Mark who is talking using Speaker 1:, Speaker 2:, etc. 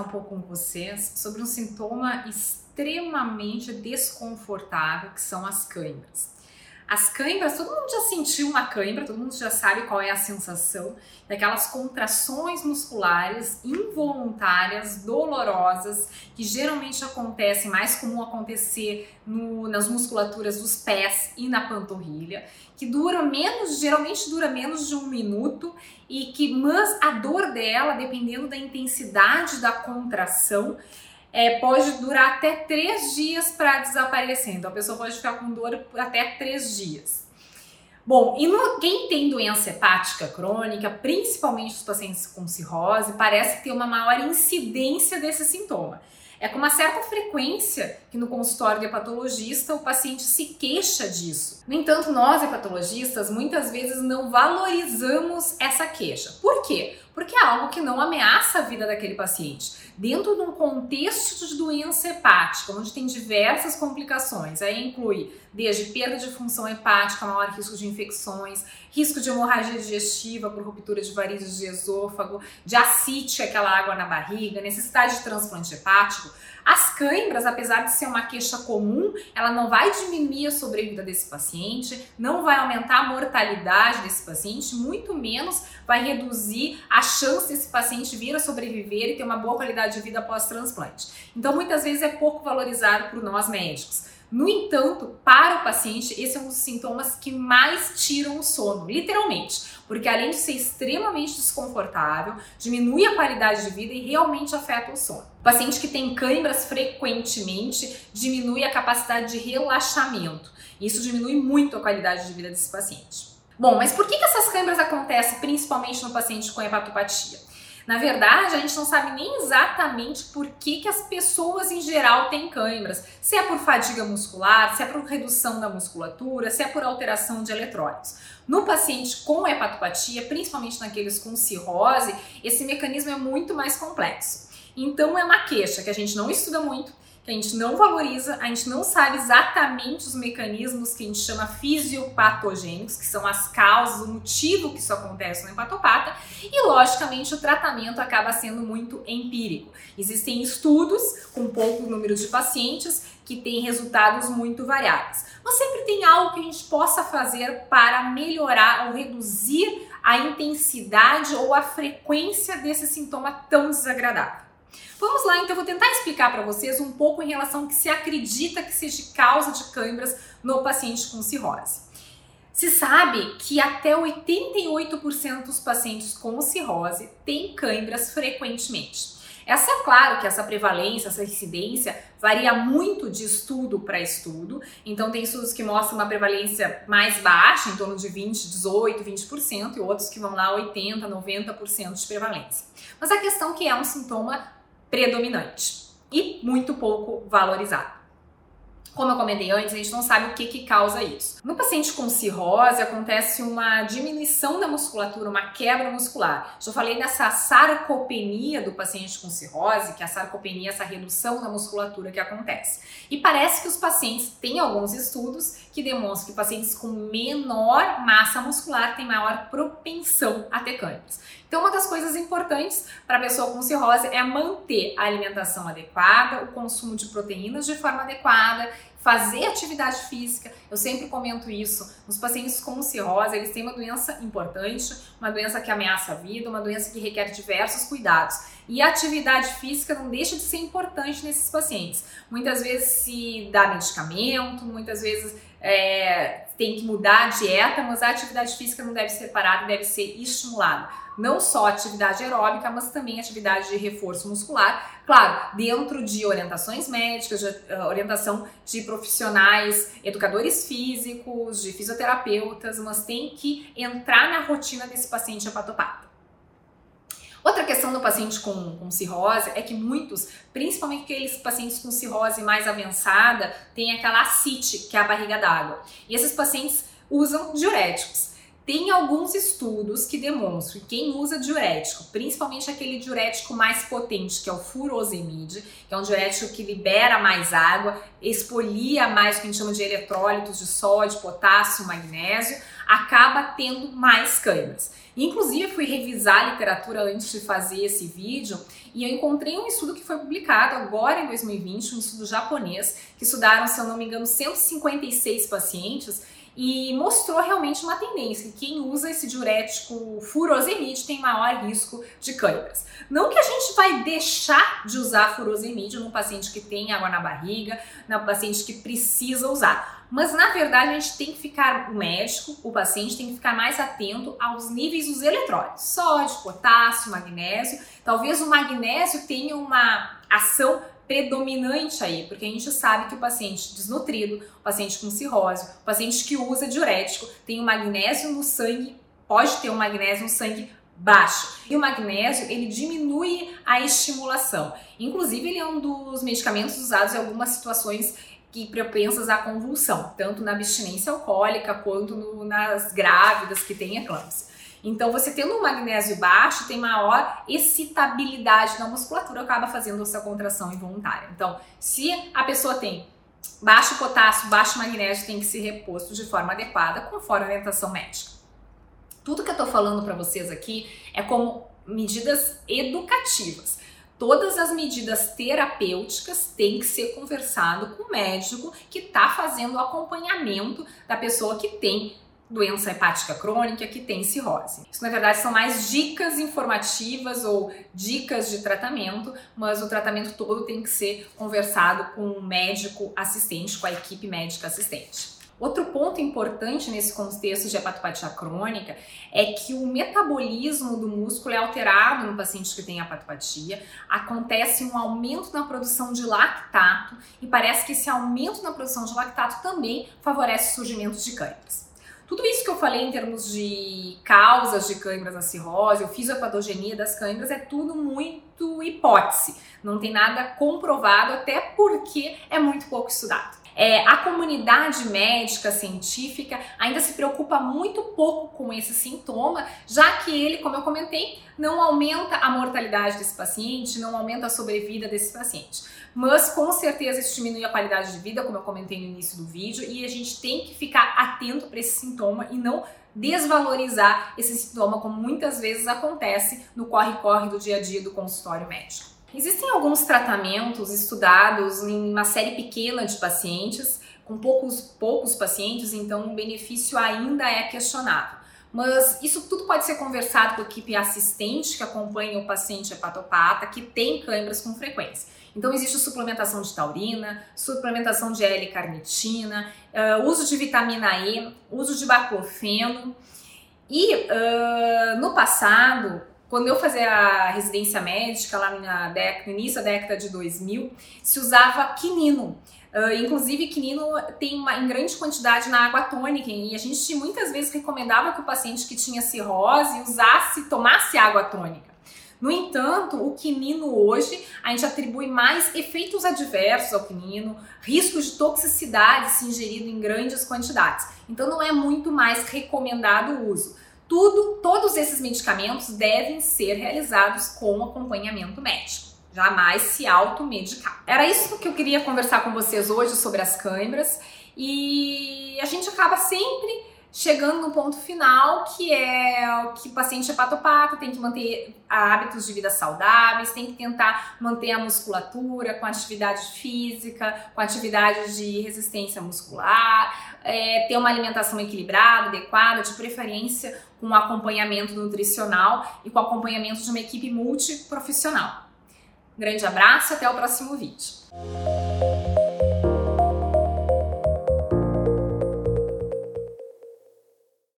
Speaker 1: um pouco com vocês sobre um sintoma extremamente desconfortável que são as câimbras. As câimbras, todo mundo já sentiu uma câimbra, todo mundo já sabe qual é a sensação daquelas contrações musculares involuntárias, dolorosas, que geralmente acontecem, mais comum acontecer no, nas musculaturas dos pés e na panturrilha, que dura menos, geralmente dura menos de um minuto e que, mas a dor dela, dependendo da intensidade da contração, é, pode durar até três dias para desaparecer. Então a pessoa pode ficar com dor até três dias. Bom, e no, quem tem doença hepática crônica, principalmente os pacientes com cirrose, parece ter uma maior incidência desse sintoma. É com uma certa frequência que no consultório do hepatologista o paciente se queixa disso. No entanto, nós hepatologistas muitas vezes não valorizamos essa queixa. Por quê? Porque é algo que não ameaça a vida daquele paciente. Dentro de um contexto de doença hepática, onde tem diversas complicações, aí inclui desde perda de função hepática, maior risco de infecções, risco de hemorragia digestiva por ruptura de varizes de esôfago, de ascite, aquela água na barriga, necessidade de transplante hepático. As câimbras, apesar de ser uma queixa comum, ela não vai diminuir a sobrevida desse paciente, não vai aumentar a mortalidade desse paciente, muito menos vai reduzir a chance desse paciente vir a sobreviver e ter uma boa qualidade de vida pós-transplante. Então, muitas vezes é pouco valorizado por nós médicos. No entanto, para o paciente, esse é um dos sintomas que mais tiram o sono, literalmente, porque além de ser extremamente desconfortável, diminui a qualidade de vida e realmente afeta o sono. O paciente que tem câimbras frequentemente diminui a capacidade de relaxamento. Isso diminui muito a qualidade de vida desse paciente. Bom, mas por que, que essas câimbras acontecem principalmente no paciente com hepatopatia? Na verdade, a gente não sabe nem exatamente por que, que as pessoas em geral têm câimbras. Se é por fadiga muscular, se é por redução da musculatura, se é por alteração de eletrólitos. No paciente com hepatopatia, principalmente naqueles com cirrose, esse mecanismo é muito mais complexo. Então é uma queixa que a gente não estuda muito, que a gente não valoriza, a gente não sabe exatamente os mecanismos que a gente chama fisiopatogênicos, que são as causas, o motivo que isso acontece no hepatopata, e logicamente o tratamento acaba sendo muito empírico. Existem estudos com pouco número de pacientes que têm resultados muito variáveis. Mas sempre tem algo que a gente possa fazer para melhorar ou reduzir a intensidade ou a frequência desse sintoma tão desagradável. Vamos lá, então, vou tentar explicar para vocês um pouco em relação ao que se acredita que seja causa de câimbras no paciente com cirrose. Se sabe que até 88% dos pacientes com cirrose têm câimbras frequentemente. Essa é claro que essa prevalência, essa incidência varia muito de estudo para estudo. Então tem estudos que mostram uma prevalência mais baixa, em torno de 20, 18, 20%, e outros que vão lá 80, 90% de prevalência. Mas a questão é que é um sintoma predominante e muito pouco valorizado. Como eu comentei antes, a gente não sabe o que, que causa isso. No paciente com cirrose, acontece uma diminuição da musculatura, uma quebra muscular. Já falei nessa sarcopenia do paciente com cirrose, que é a sarcopenia é essa redução da musculatura que acontece. E parece que os pacientes têm alguns estudos que demonstram que pacientes com menor massa muscular têm maior propensão a ter câimbras. Então, uma das coisas importantes para a pessoa com cirrose é manter a alimentação adequada, o consumo de proteínas de forma adequada, fazer atividade física. Eu sempre comento isso. Os pacientes com cirrose, eles têm uma doença importante, uma doença que ameaça a vida, uma doença que requer diversos cuidados. E a atividade física não deixa de ser importante nesses pacientes. Muitas vezes se dá medicamento, muitas vezes é, tem que mudar a dieta, mas a atividade física não deve ser parada, deve ser estimulada não só atividade aeróbica, mas também atividade de reforço muscular, claro, dentro de orientações médicas, de uh, orientação de profissionais, educadores físicos, de fisioterapeutas, mas tem que entrar na rotina desse paciente hepatopata. Outra questão do paciente com, com, cirrose é que muitos, principalmente aqueles pacientes com cirrose mais avançada, têm aquela ascite, que é a barriga d'água. E esses pacientes usam diuréticos. Tem alguns estudos que demonstram que quem usa diurético, principalmente aquele diurético mais potente, que é o furosemide, que é um diurético que libera mais água, expolia mais o que a gente chama de eletrólitos de sódio, potássio, magnésio, acaba tendo mais câimbras. Inclusive, fui revisar a literatura antes de fazer esse vídeo E eu encontrei um estudo que foi publicado agora em 2020, um estudo japonês, que estudaram, se eu não me engano, 156 pacientes e mostrou realmente uma tendência que quem usa esse diurético furosemide tem maior risco de câimbras. Não que a gente vai deixar de usar furosemide num paciente que tem água na barriga, num paciente que precisa usar, mas na verdade a gente tem que ficar, o médico, o paciente tem que ficar mais atento aos níveis dos eletrólitos, sódio, potássio, magnésio. Talvez o magnésio tenha uma ação predominante aí, porque a gente sabe que o paciente desnutrido, o paciente com cirrose, o paciente que usa diurético, tem o magnésio no sangue, pode ter o magnésio no sangue baixo. E o magnésio, ele diminui a estimulação. Inclusive, ele é um dos medicamentos usados em algumas situações que propensas à convulsão, tanto na abstinência alcoólica quanto no, nas grávidas que têm eclâmpsia. Então, você tendo um magnésio baixo, tem maior excitabilidade na musculatura, acaba fazendo essa contração involuntária. Então, se a pessoa tem baixo potássio, baixo magnésio, tem que ser reposto de forma adequada, conforme a orientação médica. Tudo que eu tô falando para vocês aqui é como medidas educativas. Todas as medidas terapêuticas têm que ser conversado com o médico que está fazendo o acompanhamento da pessoa que tem doença hepática crônica que tem cirrose. Isso, na verdade, são mais dicas informativas ou dicas de tratamento, mas o tratamento todo tem que ser conversado com o médico assistente, com a equipe médica assistente. Outro ponto importante nesse contexto de hepatopatia crônica é que o metabolismo do músculo é alterado no paciente que tem hepatopatia, acontece um aumento na produção de lactato e parece que esse aumento na produção de lactato também favorece o surgimento de cânceres. Tudo isso que eu falei em termos de causas de câimbras na cirrose, ou fisiopatogenia das câimbras, é tudo muito hipótese. Não tem nada comprovado, até porque é muito pouco estudado. É, a comunidade médica científica ainda se preocupa muito pouco com esse sintoma, já que ele, como eu comentei, não aumenta a mortalidade desse paciente, não aumenta a sobrevida desse paciente. Mas com certeza isso diminui a qualidade de vida, como eu comentei no início do vídeo, e a gente tem que ficar atento para esse sintoma e não desvalorizar esse sintoma, como muitas vezes acontece no corre-corre do dia a dia do consultório médico. Existem alguns tratamentos estudados em uma série pequena de pacientes, com poucos, poucos pacientes, então o benefício ainda é questionável. Mas isso tudo pode ser conversado com a equipe assistente que acompanha o paciente hepatopata que tem câimbras com frequência. Então existe suplementação de taurina, suplementação de L-carnitina, uh, uso de vitamina E, uso de baclofeno. E uh, no passado, quando eu fazia a residência médica, lá na no início da década de 2000, se usava quinino. Uh, inclusive, quinino tem uma, em grande quantidade na água tônica e a gente muitas vezes recomendava que o paciente que tinha cirrose usasse, tomasse água tônica. No entanto, o quinino hoje a gente atribui mais efeitos adversos ao quinino, riscos de toxicidade se ingerido em grandes quantidades. Então, não é muito mais recomendado o uso. Tudo, todos esses medicamentos devem ser realizados com acompanhamento médico. Jamais se automedicar. Era isso que eu queria conversar com vocês hoje sobre as câimbras e a gente acaba sempre chegando no ponto final, que é que o paciente hepatopata tem que manter hábitos de vida saudáveis, tem que tentar manter a musculatura com atividade física, com atividade de resistência muscular, é, ter uma alimentação equilibrada, adequada, de preferência com acompanhamento nutricional e com acompanhamento de uma equipe multiprofissional. grande abraço e até o próximo vídeo.